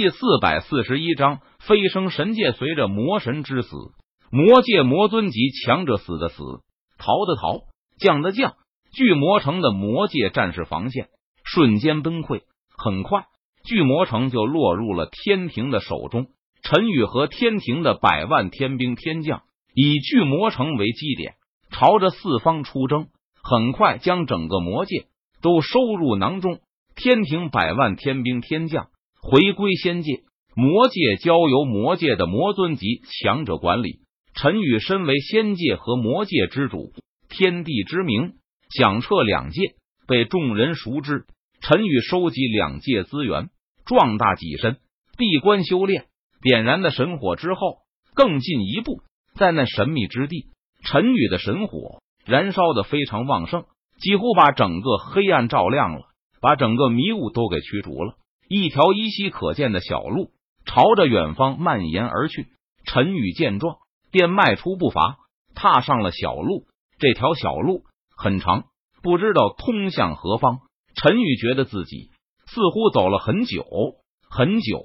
第四百四十一章飞升神界。随着魔神之死，魔界魔尊级强者死的死，逃的逃，降的降，巨魔城的魔界战士防线瞬间崩溃。很快，巨魔城就落入了天庭的手中。陈宇和天庭的百万天兵天将以巨魔城为基点，朝着四方出征，很快将整个魔界都收入囊中。天庭百万天兵天将。回归仙界，魔界交由魔界的魔尊级强者管理。陈宇身为仙界和魔界之主，天地之名响彻两界，被众人熟知。陈宇收集两界资源，壮大己身，闭关修炼，点燃的神火之后，更进一步，在那神秘之地，陈宇的神火燃烧的非常旺盛，几乎把整个黑暗照亮了，把整个迷雾都给驱逐了。一条依稀可见的小路朝着远方蔓延而去。陈宇见状，便迈出步伐，踏上了小路。这条小路很长，不知道通向何方。陈宇觉得自己似乎走了很久很久，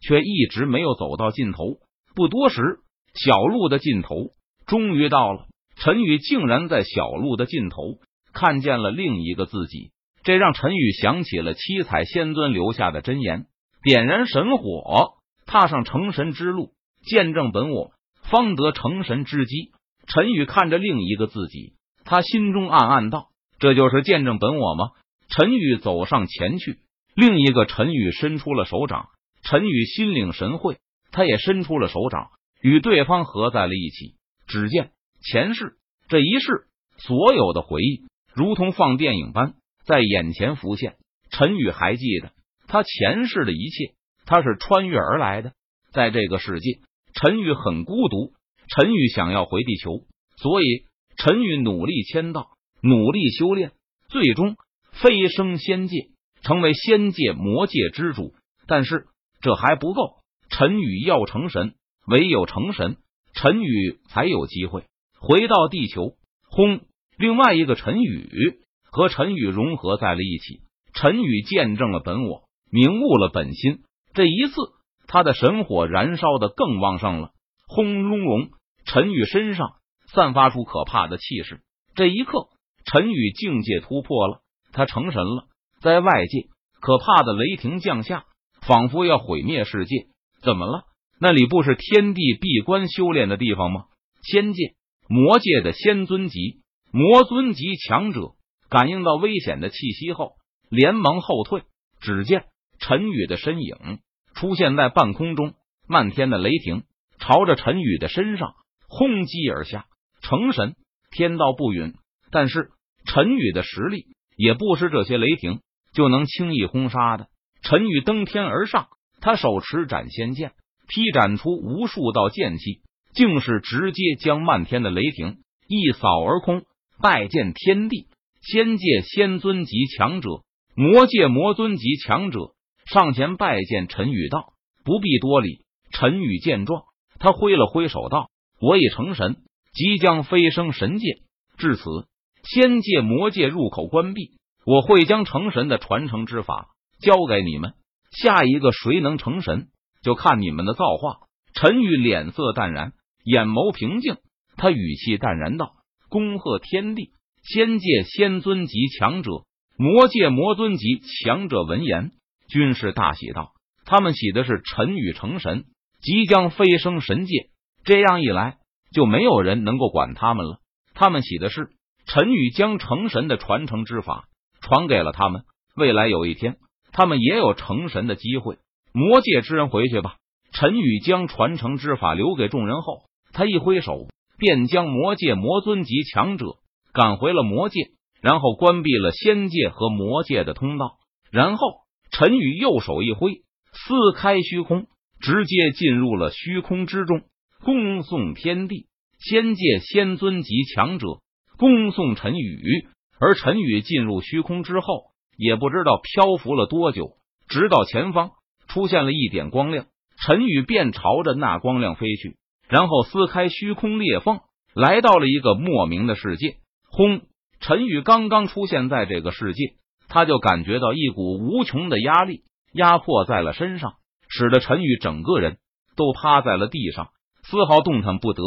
却一直没有走到尽头。不多时，小路的尽头终于到了。陈宇竟然在小路的尽头看见了另一个自己。这让陈宇想起了七彩仙尊留下的真言：点燃神火，踏上成神之路，见证本我，方得成神之机。陈宇看着另一个自己，他心中暗暗道：“这就是见证本我吗？”陈宇走上前去，另一个陈宇伸出了手掌。陈宇心领神会，他也伸出了手掌，与对方合在了一起。只见前世这一世所有的回忆，如同放电影般。在眼前浮现，陈宇还记得他前世的一切。他是穿越而来的，在这个世界，陈宇很孤独。陈宇想要回地球，所以陈宇努力签到，努力修炼，最终飞升仙界，成为仙界魔界之主。但是这还不够，陈宇要成神，唯有成神，陈宇才有机会回到地球。轰！另外一个陈宇。和陈宇融合在了一起，陈宇见证了本我，明悟了本心。这一次，他的神火燃烧的更旺盛了。轰隆隆，陈宇身上散发出可怕的气势。这一刻，陈宇境界突破了，他成神了。在外界，可怕的雷霆降下，仿佛要毁灭世界。怎么了？那里不是天地闭关修炼的地方吗？仙界、魔界的仙尊级、魔尊级强者。感应到危险的气息后，连忙后退。只见陈宇的身影出现在半空中，漫天的雷霆朝着陈宇的身上轰击而下。成神，天道不允。但是陈宇的实力也不是这些雷霆就能轻易轰杀的。陈宇登天而上，他手持斩仙剑，劈斩出无数道剑气，竟是直接将漫天的雷霆一扫而空。拜见天地。仙界仙尊级强者，魔界魔尊级强者上前拜见陈宇道：“不必多礼。”陈宇见状，他挥了挥手道：“我已成神，即将飞升神界。至此，仙界魔界入口关闭，我会将成神的传承之法交给你们。下一个谁能成神，就看你们的造化。”陈宇脸色淡然，眼眸平静，他语气淡然道：“恭贺天地！”仙界仙尊级强者，魔界魔尊级强者闻言，均是大喜道：“他们喜的是陈宇成神，即将飞升神界。这样一来，就没有人能够管他们了。他们喜的是陈宇将成神的传承之法传给了他们，未来有一天，他们也有成神的机会。魔界之人回去吧。”陈宇将传承之法留给众人后，他一挥手，便将魔界魔尊级强者。赶回了魔界，然后关闭了仙界和魔界的通道。然后陈宇右手一挥，撕开虚空，直接进入了虚空之中，恭送天地仙界仙尊级强者，恭送陈宇。而陈宇进入虚空之后，也不知道漂浮了多久，直到前方出现了一点光亮，陈宇便朝着那光亮飞去，然后撕开虚空裂缝，来到了一个莫名的世界。轰！陈宇刚刚出现在这个世界，他就感觉到一股无穷的压力压迫在了身上，使得陈宇整个人都趴在了地上，丝毫动弹不得，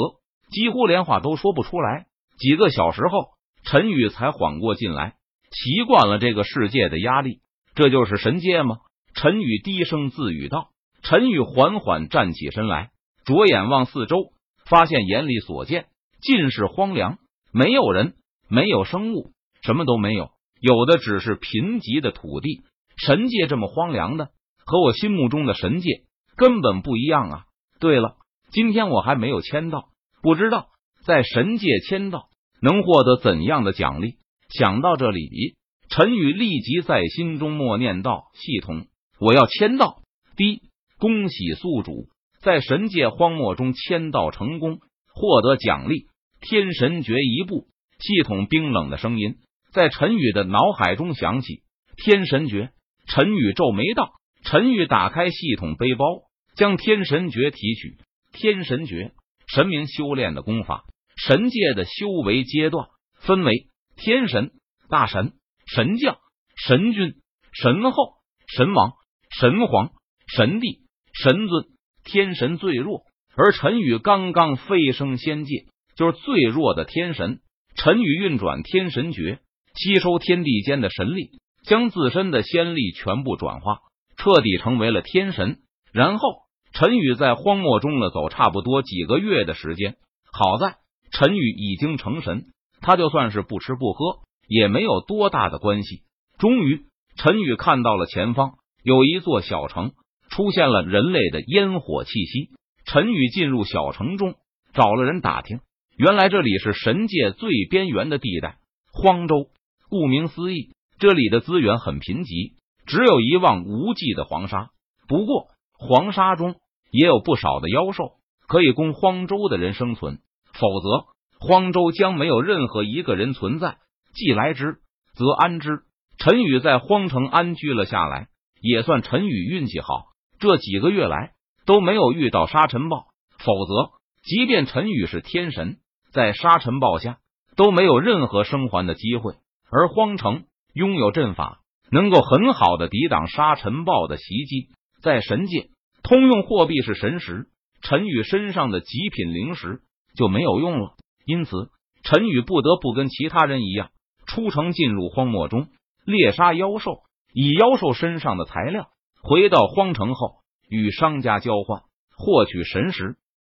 几乎连话都说不出来。几个小时后，陈宇才缓过劲来，习惯了这个世界的压力。这就是神界吗？陈宇低声自语道。陈宇缓缓站起身来，着眼望四周，发现眼里所见尽是荒凉，没有人，没有生物，什么都没有，有的只是贫瘠的土地。神界这么荒凉的，和我心目中的神界根本不一样啊！对了，今天我还没有签到，不知道在神界签到能获得怎样的奖励。想到这里，陈宇立即在心中默念道：“系统，我要签到。”第一。恭喜宿主在神界荒漠中签到成功，获得奖励天神诀一部。系统冰冷的声音在陈宇的脑海中响起。天神诀，陈宇皱眉道：“陈宇，打开系统背包，将天神诀提取。天神诀，神明修炼的功法。神界的修为阶段分为天神、大神、神将、神君、神后、神王、神皇、神帝。”神尊天神最弱，而陈宇刚刚飞升仙界，就是最弱的天神。陈宇运转天神诀，吸收天地间的神力，将自身的仙力全部转化，彻底成为了天神。然后，陈宇在荒漠中了走差不多几个月的时间。好在陈宇已经成神，他就算是不吃不喝，也没有多大的关系。终于，陈宇看到了前方有一座小城。出现了人类的烟火气息。陈宇进入小城中，找了人打听，原来这里是神界最边缘的地带——荒州。顾名思义，这里的资源很贫瘠，只有一望无际的黄沙。不过，黄沙中也有不少的妖兽，可以供荒州的人生存。否则，荒州将没有任何一个人存在。既来之，则安之。陈宇在荒城安居了下来，也算陈宇运气好。这几个月来都没有遇到沙尘暴，否则，即便陈宇是天神，在沙尘暴下都没有任何生还的机会。而荒城拥有阵法，能够很好的抵挡沙尘暴的袭击。在神界，通用货币是神石，陈宇身上的极品灵石就没有用了。因此，陈宇不得不跟其他人一样，出城进入荒漠中猎杀妖兽，以妖兽身上的材料。回到荒城后，与商家交换，获取神石。